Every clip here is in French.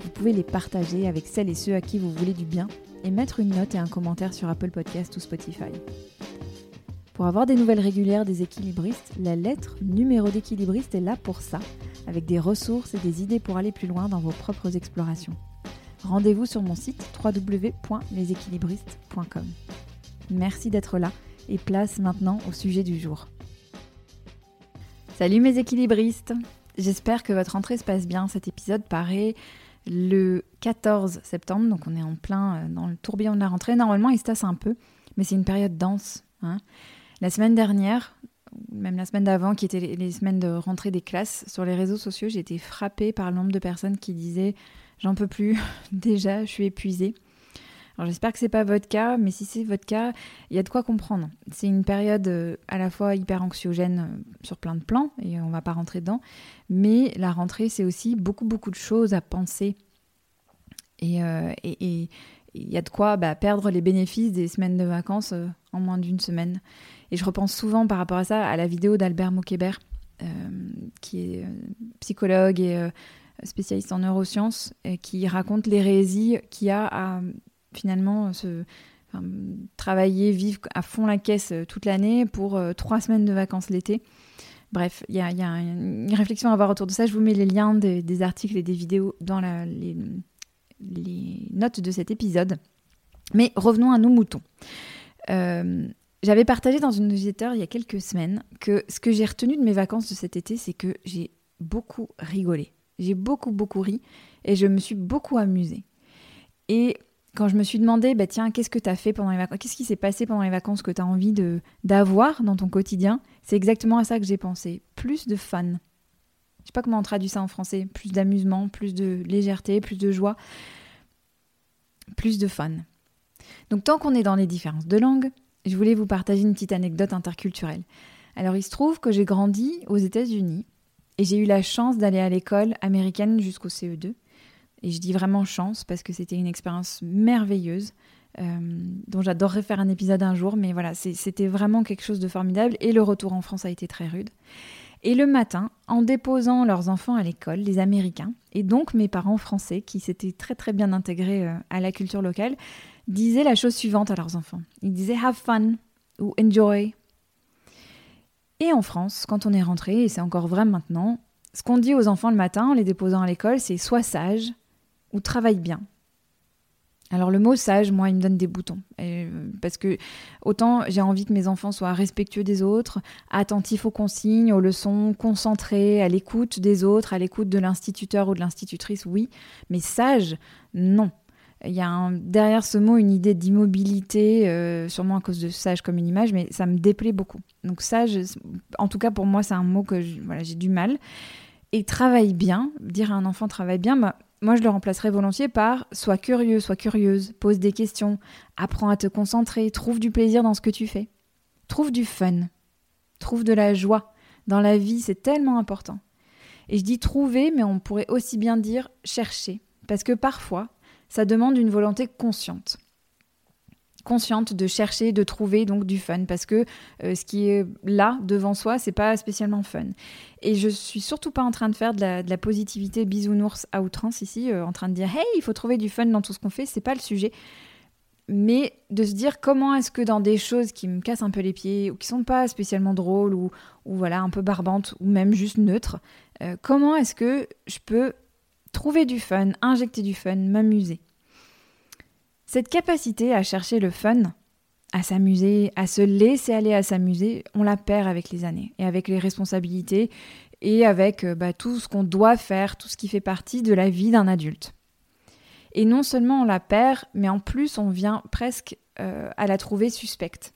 vous pouvez les partager avec celles et ceux à qui vous voulez du bien et mettre une note et un commentaire sur Apple Podcast ou Spotify. Pour avoir des nouvelles régulières des équilibristes, la lettre numéro d'équilibriste est là pour ça, avec des ressources et des idées pour aller plus loin dans vos propres explorations. Rendez-vous sur mon site www.leséquilibristes.com. Merci d'être là et place maintenant au sujet du jour. Salut mes équilibristes J'espère que votre rentrée se passe bien. Cet épisode paraît le 14 septembre, donc on est en plein euh, dans le tourbillon de la rentrée. Normalement, il se tasse un peu, mais c'est une période dense. Hein. La semaine dernière, même la semaine d'avant, qui étaient les semaines de rentrée des classes, sur les réseaux sociaux, j'ai été frappée par le nombre de personnes qui disaient J'en peux plus, déjà, je suis épuisée. J'espère que c'est pas votre cas, mais si c'est votre cas, il y a de quoi comprendre. C'est une période euh, à la fois hyper anxiogène euh, sur plein de plans, et on va pas rentrer dedans, mais la rentrée, c'est aussi beaucoup, beaucoup de choses à penser. Et euh, il y a de quoi bah, perdre les bénéfices des semaines de vacances en moins d'une semaine. Et je repense souvent par rapport à ça à la vidéo d'Albert Moquebert, qui est psychologue et spécialiste en neurosciences, qui raconte l'hérésie qu'il y a à finalement se travailler, vivre à fond la caisse euh, toute l'année pour euh, trois semaines de vacances l'été. Bref, il y, a, une réflexion à avoir autour de ça. Je vous mets les liens des, articles et des vidéos dans les, notes de cet épisode. Mais revenons à nos moutons. Euh, j'avais partagé dans une newsletter il y a quelques semaines que ce que j'ai retenu de mes vacances de cet été, c'est que j'ai beaucoup rigolé. J'ai beaucoup, beaucoup ri et je me suis beaucoup amusée. Et quand je me suis demandé, bah tiens, qu'est-ce que tu fait pendant les Qu'est-ce qui s'est passé pendant les vacances que tu as envie de d'avoir dans ton quotidien? C'est exactement à ça que j'ai pensé. Plus de fun. Je sais pas comment on traduit ça en français. Plus d'amusement, plus de légèreté, plus de joie, plus de fun. Donc tant qu'on est dans les différences de langue, je voulais vous partager une petite anecdote interculturelle. Alors il se trouve que j'ai grandi aux États-Unis et j'ai eu la chance d'aller à l'école américaine jusqu'au CE2. Et je dis vraiment chance parce que c'était une expérience merveilleuse. Euh, dont j'adorerais faire un épisode un jour, mais voilà, c'était vraiment quelque chose de formidable et le retour en France a été très rude. Et le matin, en déposant leurs enfants à l'école, les Américains, et donc mes parents français, qui s'étaient très très bien intégrés euh, à la culture locale, disaient la chose suivante à leurs enfants. Ils disaient have fun ou enjoy. Et en France, quand on est rentré, et c'est encore vrai maintenant, ce qu'on dit aux enfants le matin en les déposant à l'école, c'est sois sage, travaille bien. Alors le mot sage, moi, il me donne des boutons. Euh, parce que autant j'ai envie que mes enfants soient respectueux des autres, attentifs aux consignes, aux leçons, concentrés, à l'écoute des autres, à l'écoute de l'instituteur ou de l'institutrice, oui. Mais sage, non. Il y a derrière ce mot une idée d'immobilité, euh, sûrement à cause de sage comme une image, mais ça me déplaît beaucoup. Donc sage, en tout cas pour moi, c'est un mot que j'ai du mal. Et travaille bien, dire à un enfant travaille bien, bah, moi je le remplacerais volontiers par sois curieux, sois curieuse, pose des questions, apprends à te concentrer, trouve du plaisir dans ce que tu fais. Trouve du fun, trouve de la joie. Dans la vie, c'est tellement important. Et je dis trouver, mais on pourrait aussi bien dire chercher, parce que parfois, ça demande une volonté consciente consciente de chercher, de trouver donc du fun parce que euh, ce qui est là devant soi, c'est pas spécialement fun. Et je suis surtout pas en train de faire de la, positivité bisounours à outrance ici, euh, en train de dire hey, il faut trouver du fun dans tout ce qu'on fait, c'est pas le sujet. Mais de se dire comment est-ce que dans des choses qui me cassent un peu les pieds ou qui sont pas spécialement drôles ou, ou voilà un peu barbantes ou même juste neutres, euh, comment est-ce que je peux trouver du fun, injecter du fun, m'amuser? Cette capacité à chercher le fun, à s'amuser, à se laisser aller à s'amuser, on la perd avec les années et avec les responsabilités et avec euh, bah, tout ce qu'on doit faire, tout ce qui fait partie de la vie d'un adulte. Et non seulement on la perd, mais en plus on vient presque euh, à la trouver suspecte.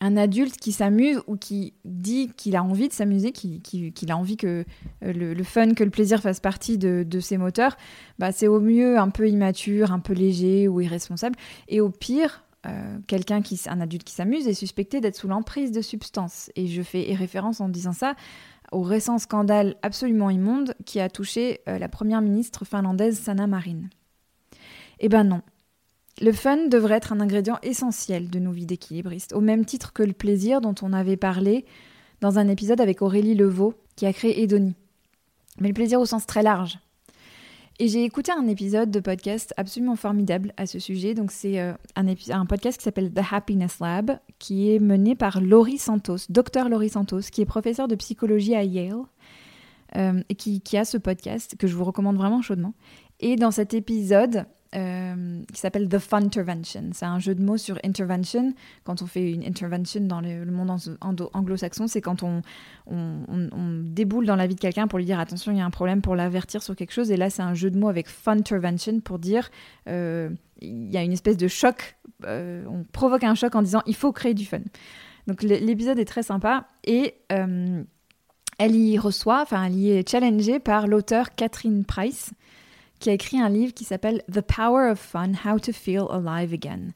Un adulte qui s'amuse ou qui dit qu'il a envie de s'amuser, qu'il a envie que euh, le, fun, que le plaisir fasse partie de, ses moteurs, bah, c'est au mieux un peu immature, un peu léger ou irresponsable. Et au pire, euh, quelqu'un qui, un adulte qui s'amuse est suspecté d'être sous l'emprise de substances. Et je fais référence en disant ça au récent scandale absolument immonde qui a touché euh, la première ministre finlandaise Sanna Marin. Eh ben non. Le fun devrait être un ingrédient essentiel de nos vies d'équilibristes, au même titre que le plaisir dont on avait parlé dans un épisode avec Aurélie Levaux, qui a créé Edonie. Mais le plaisir au sens très large, et j'ai écouté un épisode de podcast absolument formidable à ce sujet. Donc, c'est euh, un, un, podcast qui s'appelle The Happiness Lab, qui est mené par Laurie Santos, docteur Laurie Santos, qui est professeur de psychologie à Yale, euh, et qui, qui, a ce podcast que je vous recommande vraiment chaudement. Et dans cet épisode, euh, qui s'appelle The Funtervention. C'est un jeu de mots sur intervention. Quand on fait une intervention dans le, monde anglo-saxon, c'est quand on, déboule dans la vie de quelqu'un pour lui dire attention, il y a un problème, pour l'avertir sur quelque chose. Et là, c'est un jeu de mots avec Funtervention pour dire euh, il y a une espèce de choc. Euh, on provoque un choc en disant il faut créer du fun. Donc l'épisode est très sympa et elle y reçoit, enfin elle y est challengée par l'auteur Catherine Price qui a écrit un livre qui s'appelle The Power of Fun, How to Feel Alive Again.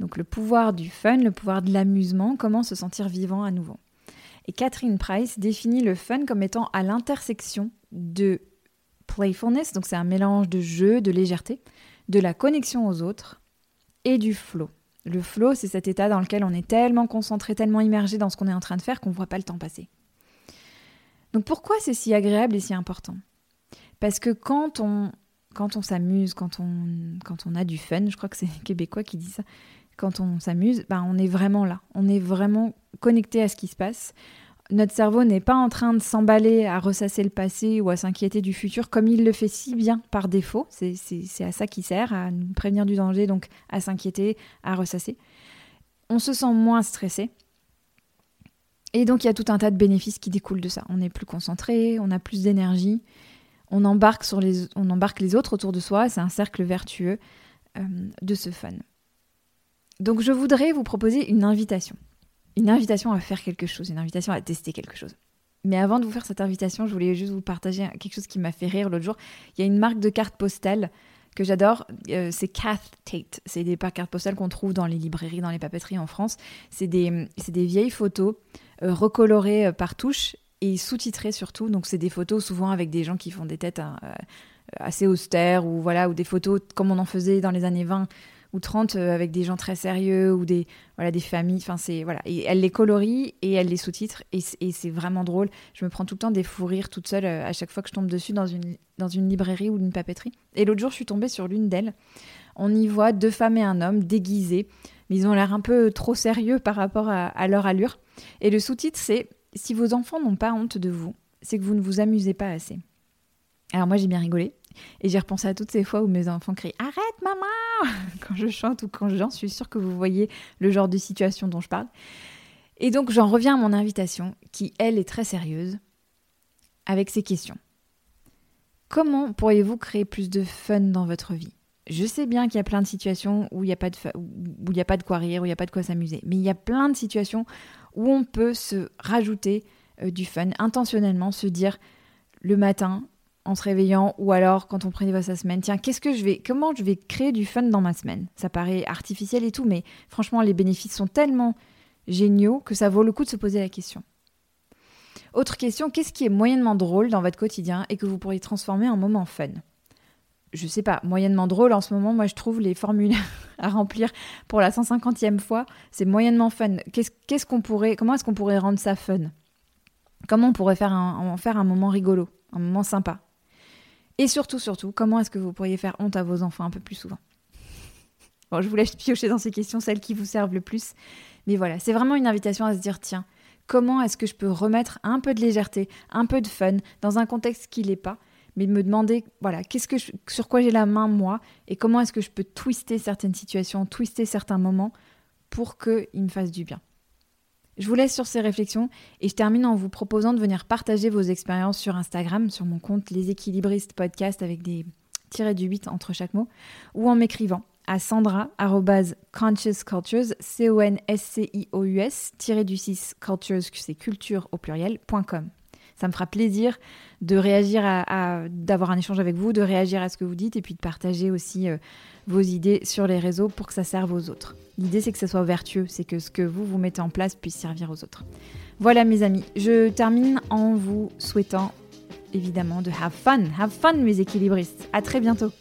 Donc le pouvoir du fun, le pouvoir de l'amusement, comment se sentir vivant à nouveau. Et Catherine Price définit le fun comme étant à l'intersection de playfulness, donc c'est un mélange de jeu, de légèreté, de la connexion aux autres et du flow. Le flow, c'est cet état dans lequel on est tellement concentré, tellement immergé dans ce qu'on est en train de faire qu'on ne voit pas le temps passer. Donc pourquoi c'est si agréable et si important? Parce que quand on quand on s'amuse, quand on, quand on a du fun, je crois que c'est Québécois qui dit ça, quand on s'amuse, ben on est vraiment là, on est vraiment connecté à ce qui se passe. Notre cerveau n'est pas en train de s'emballer à ressasser le passé ou à s'inquiéter du futur comme il le fait si bien par défaut. C'est à ça qu'il sert, à nous prévenir du danger, donc à s'inquiéter, à ressasser. On se sent moins stressé. Et donc il y a tout un tas de bénéfices qui découlent de ça. On est plus concentré, on a plus d'énergie on embarque, sur les, on embarque les autres autour de soi, c'est un cercle vertueux euh, de ce fun. Donc je voudrais vous proposer une invitation. Une invitation à faire quelque chose, une invitation à tester quelque chose. Mais avant de vous faire cette invitation, je voulais juste vous partager quelque chose qui m'a fait rire l'autre jour. Il y a une marque de cartes postales que j'adore, euh, c'est Cath Tate. C'est des cartes postales qu'on trouve dans les librairies, dans les papeteries en France. C'est des, des, vieilles photos euh, recolorées par touche sous-titré surtout. Donc c'est des photos souvent avec des gens qui font des têtes hein, euh, assez austères ou voilà ou des photos comme on en faisait dans les années 20 ou 30 euh, avec des gens très sérieux ou des voilà des familles. Enfin c'est voilà et elle les colorie et elle les sous-titre et, c'est vraiment drôle. Je me prends tout le temps des fous rires toute seule euh, à chaque fois que je tombe dessus dans une dans une librairie ou une papeterie. Et l'autre jour je suis tombée sur l'une d'elles. On y voit deux femmes et un homme déguisés, mais ils ont l'air un peu trop sérieux par rapport à leur allure. Et le sous-titre c'est si vos enfants n'ont pas honte de vous, c'est que vous ne vous amusez pas assez. Alors moi j'ai bien rigolé et j'ai repensé à toutes ces fois où mes enfants crient Arrête maman quand je chante ou quand je danse, je suis sûre que vous voyez le genre de situation dont je parle. Et donc j'en reviens à mon invitation qui elle est très sérieuse avec ces questions. Comment pourriez-vous créer plus de fun dans votre vie? Je sais bien qu'il y a plein de situations où il n'y a, pas de où il a pas de quoi rire, où il n'y a pas de quoi s'amuser. Mais il y a plein de situations où on peut se rajouter euh, du fun, intentionnellement se dire le matin en se réveillant ou alors quand on prévoit sa semaine, tiens, qu'est-ce que je vais, comment je vais créer du fun dans ma semaine? Ça paraît artificiel et tout, mais franchement, les bénéfices sont tellement géniaux que ça vaut le coup de se poser la question. Autre question, qu'est-ce qui est moyennement drôle dans votre quotidien et que vous pourriez transformer en moment fun? Je sais pas, moyennement drôle en ce moment. Moi, je trouve les formulaires à remplir pour la 150e fois, c'est moyennement fun. Qu'est-ce qu'on pourrait, comment est-ce qu'on pourrait rendre ça fun? Comment on pourrait faire en faire un moment rigolo, un moment sympa? Et surtout, surtout, comment est-ce que vous pourriez faire honte à vos enfants un peu plus souvent? Bon, je vous laisse piocher dans ces questions, celles qui vous servent le plus. Mais voilà, c'est vraiment une invitation à se dire tiens, comment est-ce que je peux remettre un peu de légèreté, un peu de fun dans un contexte qui l'est pas? Mais de me demander voilà qu'est-ce que sur quoi j'ai la main moi et comment est-ce que je peux twister certaines situations, twister certains moments pour qu'ils me fassent du bien. Je vous laisse sur ces réflexions et je termine en vous proposant de venir partager vos expériences sur Instagram, sur mon compte Les Équilibristes Podcast avec des tirés du 8 entre chaque mot, ou en m'écrivant à sandra conscious cultures c o n s c i o u s du 6 cultures c'est culture au pluriel.com. Ça me fera plaisir de réagir à, d'avoir un échange avec vous, de réagir à ce que vous dites et puis de partager aussi euh, vos idées sur les réseaux pour que ça serve aux autres. L'idée c'est que ça soit vertueux, c'est que ce que vous vous mettez en place puisse servir aux autres. Voilà mes amis, je termine en vous souhaitant évidemment de have fun, have fun mes équilibristes. À très bientôt.